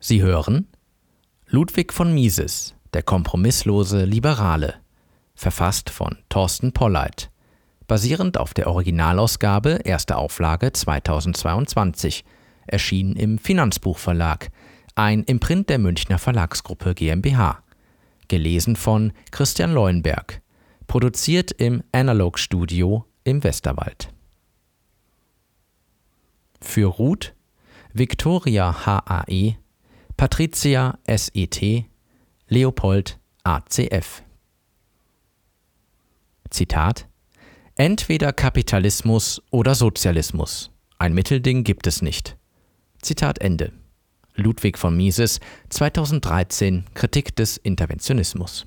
Sie hören Ludwig von Mises, der kompromisslose Liberale, verfasst von Thorsten Polleit, basierend auf der Originalausgabe, erste Auflage 2022, erschienen im Finanzbuchverlag, ein Imprint der Münchner Verlagsgruppe GmbH. Gelesen von Christian Leuenberg, produziert im Analog Studio im Westerwald. Für Ruth Victoria HAE Patricia SET, Leopold ACF. Zitat Entweder Kapitalismus oder Sozialismus. Ein Mittelding gibt es nicht. Zitat Ende. Ludwig von Mises, 2013, Kritik des Interventionismus.